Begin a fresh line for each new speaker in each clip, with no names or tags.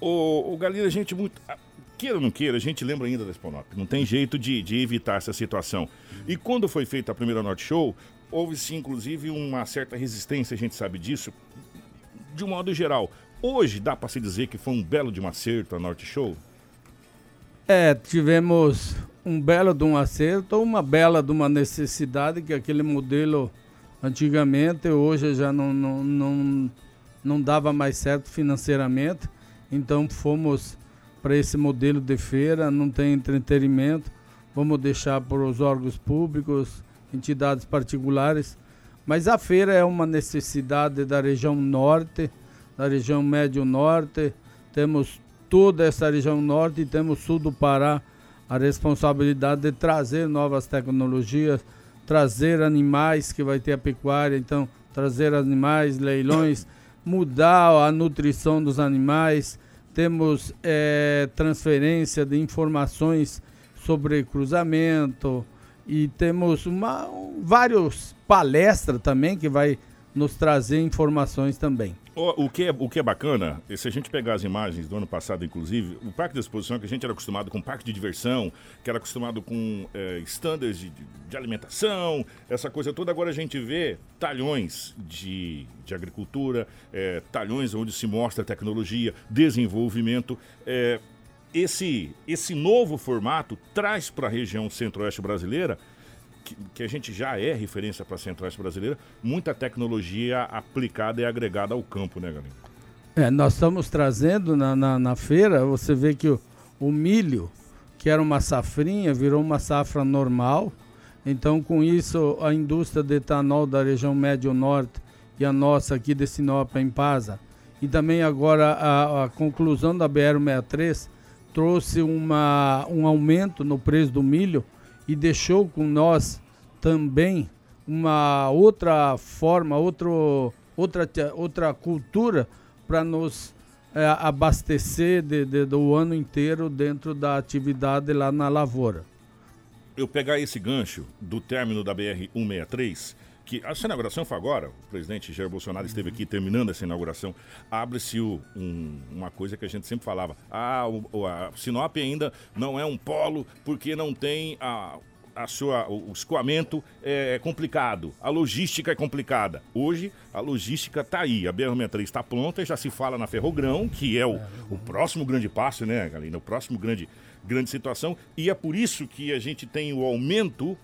O, o Galera, gente muito. Queira ou não queira, a gente lembra ainda da Exponop. Não tem jeito de, de evitar essa situação. E quando foi feita a primeira Norte Show, houve sim, inclusive, uma certa resistência, a gente sabe disso, de um modo geral. Hoje dá para se dizer que foi um belo de um acerto a Norte Show?
É, tivemos um belo de um acerto, uma bela de uma necessidade que aquele modelo antigamente, hoje já não, não, não, não dava mais certo financeiramente. Então fomos para esse modelo de feira, não tem entretenimento, vamos deixar para os órgãos públicos, entidades particulares. Mas a feira é uma necessidade da região norte, da região médio-norte. Temos toda essa região norte e temos sul do Pará a responsabilidade de trazer novas tecnologias, trazer animais que vai ter a pecuária, então trazer animais, leilões, mudar a nutrição dos animais. Temos é, transferência de informações sobre cruzamento e temos uma, vários palestras também que vai nos trazer informações também.
O, o, que é, o que é bacana, se a gente pegar as imagens do ano passado, inclusive, o parque de exposição, que a gente era acostumado com parque de diversão, que era acostumado com é, standards de, de, alimentação, essa coisa toda, agora a gente vê talhões de, de agricultura, é, talhões onde se mostra tecnologia, desenvolvimento. É, esse, esse novo formato traz para a região centro-oeste brasileira que, a gente já é referência para a Centro-Oeste brasileira, muita tecnologia aplicada e agregada ao campo, né, galera?
É, nós estamos trazendo na, na, na feira, você vê que o, o, milho, que era uma safrinha, virou uma safra normal. Então, com isso, a indústria de etanol da região médio-norte e a nossa aqui de Sinop, em Pasa, e também agora a, a conclusão da BR-63 trouxe uma, um aumento no preço do milho e deixou com nós também uma outra forma, outro, outra, outra cultura para nos é, abastecer de, de, do ano inteiro dentro da atividade lá na lavoura.
Eu pegar esse gancho do término da BR-163, que essa inauguração foi agora, o presidente Jair Bolsonaro esteve aqui terminando essa inauguração, abre-se um, uma coisa que a gente sempre falava, ah, o, a Sinop ainda não é um polo porque não tem a, a sua, o escoamento é complicado, a logística é complicada. Hoje, a logística está aí, a BR-63 está pronta, já se fala na Ferrogrão, que é o, o próximo grande passo, né, Galina? O próximo grande, grande situação. E é por isso que a gente tem o aumento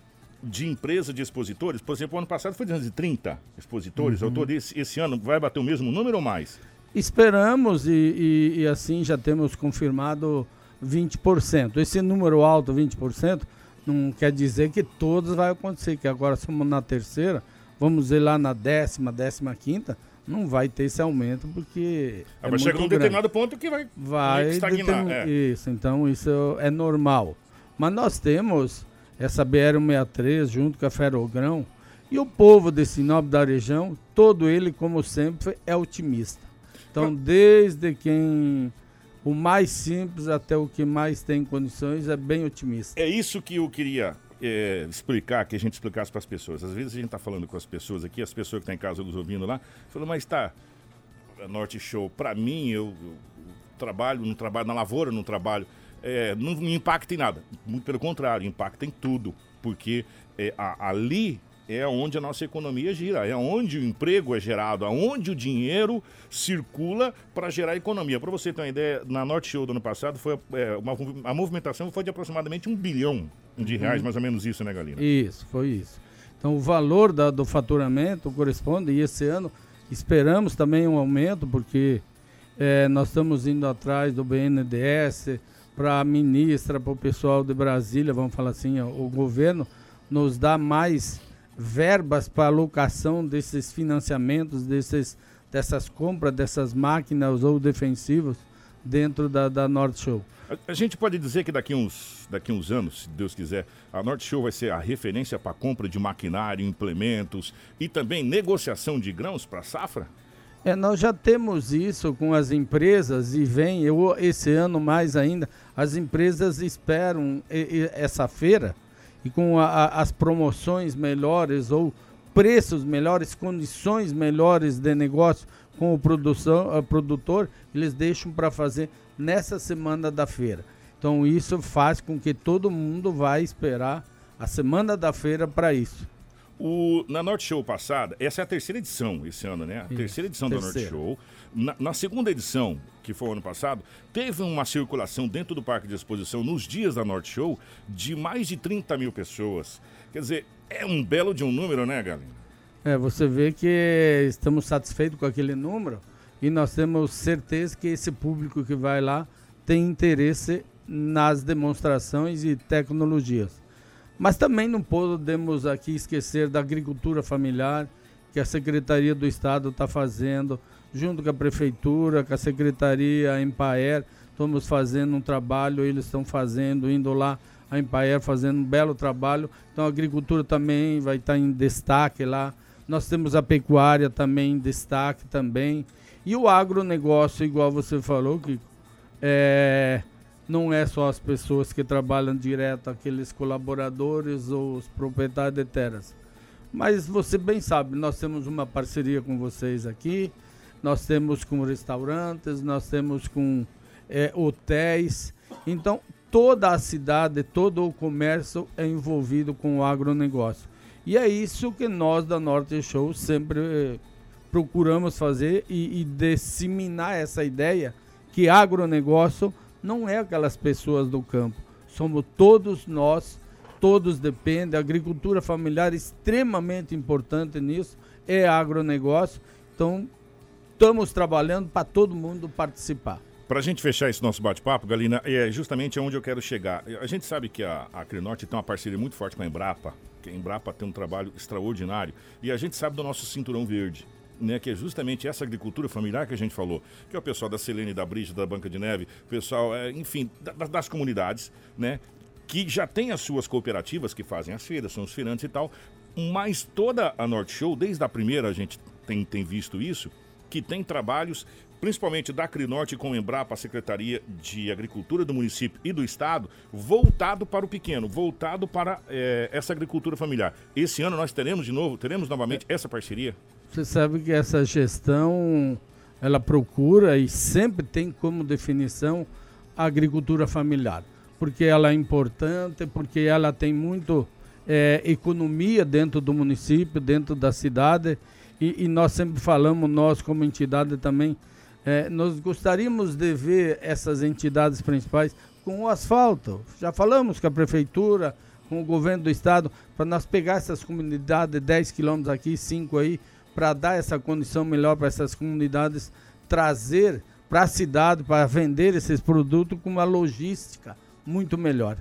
de empresa de expositores, por exemplo, ano passado foi 230 expositores, uhum. autor esse, esse ano vai bater o mesmo número ou mais?
Esperamos e, e, e, assim já temos confirmado 20%. Esse número alto, 20%, não quer dizer que todos vai acontecer, que agora somos na terceira, vamos ver lá na décima, décima quinta, não vai ter esse aumento porque.
Ah, é vai chegar um grande. determinado ponto que vai,
vai estagnar. É. Isso, então isso é normal. Mas nós temos essa BR-163 junto com a Ferrogrão. E o povo de Sinop da região, todo ele, como sempre, é otimista. Então, desde quem o mais simples até o que mais tem condições é bem otimista.
É isso que eu queria é, explicar, que a gente explicasse para as pessoas. Às vezes a gente está falando com as pessoas aqui, as pessoas que estão em casa nos ouvindo lá, falam, mas tá, Norte Show, para mim, eu, eu, trabalho, não trabalho na lavoura, não trabalho é, não impacta em nada. Muito pelo contrário, impacta em tudo. Porque é, a, ali é onde a nossa economia gira, é onde o emprego é gerado, aonde o dinheiro circula para gerar economia. Para você ter uma ideia, na Norte Show do ano passado, foi, é, uma, a movimentação foi de aproximadamente um bilhão de reais, uhum. mais ou menos isso, né, Galina?
Isso, foi isso. Então o valor da, do faturamento corresponde, e esse ano esperamos também um aumento, porque é, nós estamos indo atrás do BNDES, para a ministra, para o pessoal de Brasília, vamos falar assim, o governo nos dá mais verbas para alocação desses financiamentos, desses, dessas compras, dessas máquinas ou defensivos dentro da, da Norte Show.
A, a, gente pode dizer que daqui uns, daqui uns anos, se Deus quiser, a Norte Show vai ser a referência para compra de maquinário, implementos e também negociação de grãos para a safra?
É, nós já temos isso com as empresas e vem, eu, esse ano mais ainda, as empresas esperam e, e, essa feira e com a, a, as promoções melhores ou preços melhores, condições melhores de negócio com o produção, produtor, eles deixam para fazer nessa semana da feira. Então isso faz com que todo mundo vai esperar a semana da feira para isso.
O, na Norte Show passada, essa é a terceira edição esse ano, né? A isso, terceira edição terceira. da Norte Show. Na, na, segunda edição, que foi o ano passado, teve uma circulação dentro do Parque de Exposição nos dias da Norte Show de mais de 30 mil pessoas. Quer dizer, é um belo de um número, né, Galinha?
É, você vê que estamos satisfeitos com aquele número e nós temos certeza que esse público que vai lá tem interesse nas demonstrações e tecnologias. Mas também não podemos aqui esquecer da agricultura familiar, que a Secretaria do Estado está fazendo, junto com a Prefeitura, com a Secretaria Empaer, estamos fazendo um trabalho, eles estão fazendo, indo lá a Empaer fazendo um belo trabalho. Então a agricultura também vai estar tá em destaque lá. Nós temos a pecuária também em destaque também. E o agronegócio, igual você falou, que é, não é só as pessoas que trabalham direto, aqueles colaboradores ou os proprietários de terras. Mas você bem sabe, nós temos uma parceria com vocês aqui, nós temos com restaurantes, nós temos com é, hotéis. Então, toda a cidade, todo o comércio é envolvido com o agronegócio. E é isso que nós da Norte Show sempre eh, procuramos fazer e, e disseminar essa ideia que agronegócio não é aquelas pessoas do campo. Somos todos nós, todos dependem. A agricultura familiar é extremamente importante nisso, é agronegócio. Então, estamos trabalhando para todo mundo participar.
Para a gente fechar esse nosso bate-papo, Galina, é justamente onde eu quero chegar. A gente sabe que a, a Crinorte tem uma parceria muito forte com a Embrapa, que a Embrapa tem um trabalho extraordinário, e a gente sabe do nosso cinturão verde né, que é justamente essa agricultura familiar que a gente falou, que é o pessoal da Selene, da Brígida, da Banca de Neve, pessoal, é, enfim, da, das comunidades, né, que já tem as suas cooperativas que fazem as feiras, são os feirantes e tal, mas toda a Norte Show, desde a primeira a gente tem, tem visto isso, que tem trabalhos, principalmente da Crinorte com o Embrapa, a Secretaria de Agricultura do município e do Estado, voltado para o pequeno, voltado para é, essa agricultura familiar. Esse ano nós teremos de novo, teremos novamente essa parceria?
Você sabe que essa gestão ela procura e sempre tem como definição a agricultura familiar, porque ela é importante, porque ela tem muito é, economia dentro do município, dentro da cidade, e, e nós sempre falamos, nós como entidade também, é, nós gostaríamos de ver essas entidades principais com o asfalto. Já falamos com a prefeitura, com o governo do estado, para nós pegar essas comunidades, 10 quilômetros aqui, 5 aí, para dar essa condição melhor para essas comunidades, trazer para a cidade, para vender esses produtos com uma logística muito melhor.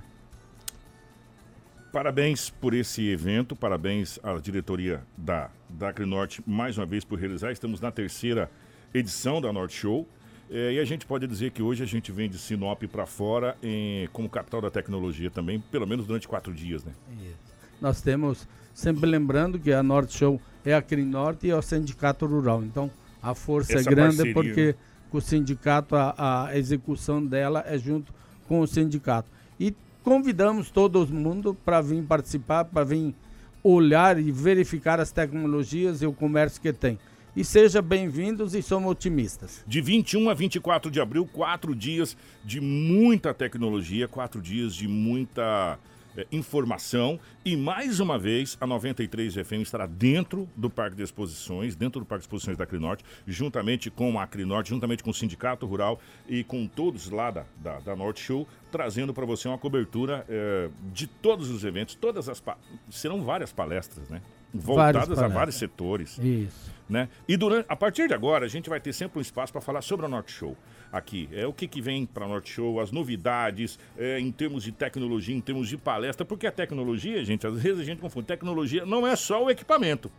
Parabéns por esse evento, parabéns à diretoria da, da Acrinorte mais uma vez por realizar. Estamos na terceira edição da Norte Show. É, e a gente pode dizer que hoje a gente vem de Sinop para fora em, como capital da tecnologia também, pelo menos durante quatro dias, né?
Isso. Nós temos, sempre lembrando que a Norte Show é a Crinorte e é o Sindicato Rural. Então, a força é Essa é grande parceria, porque né? o sindicato, a, a, execução dela é junto com o sindicato. E convidamos todo mundo para vir participar, para vir olhar e verificar as tecnologias e o comércio que tem. E sejam bem-vindos e somos otimistas.
De 21 a 24 de abril, quatro dias de muita tecnologia, quatro dias de muita é, informação. E mais uma vez, a 93 FM estará dentro do Parque de Exposições, dentro do Parque de Exposições da Acrinorte, juntamente com a Acrinorte, juntamente com o Sindicato Rural e com todos lá da, da, da Norte Show, trazendo para você uma cobertura é, de todos os eventos, todas as serão várias palestras, né? Voltadas a vários setores.
Isso.
Né? E durante, a partir de agora, a gente vai ter sempre um espaço para falar sobre a Norte Show aqui. É o que, que vem para a Norte Show, as novidades é, em termos de tecnologia, em termos de palestra, porque a tecnologia, gente, às vezes a gente confunde. Tecnologia não é só o equipamento.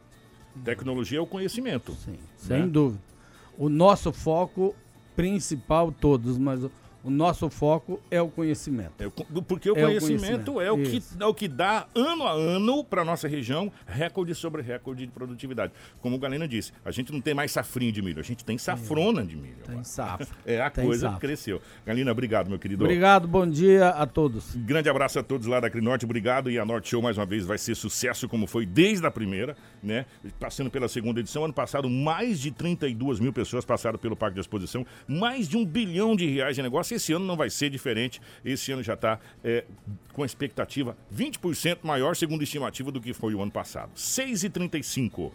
Tecnologia é o conhecimento.
Sim, né? sem dúvida. O nosso foco principal, todos, mas O nosso foco é o conhecimento.
É, porque o, é conhecimento, o conhecimento, é o que, é o que dá ano a ano para nossa região recorde sobre recorde de produtividade. Como o Galena disse, a gente não tem mais safrinho de milho, a gente tem safrona de milho.
Tem safra.
É, a tem coisa safra. cresceu. Galina, obrigado, meu querido.
Obrigado, bom dia a todos.
Grande abraço a todos lá da Crinorte, obrigado. E a Norte Show, mais uma vez, vai ser sucesso como foi desde a primeira, né? Passando pela segunda edição. Ano passado, mais de 32 mil pessoas passaram pelo Parque de Exposição, mais de um bilhão de reais de negócio esse ano não vai ser diferente. Esse ano já está é, com expectativa 20% maior, segundo estimativa, do que foi o ano passado. 6,35.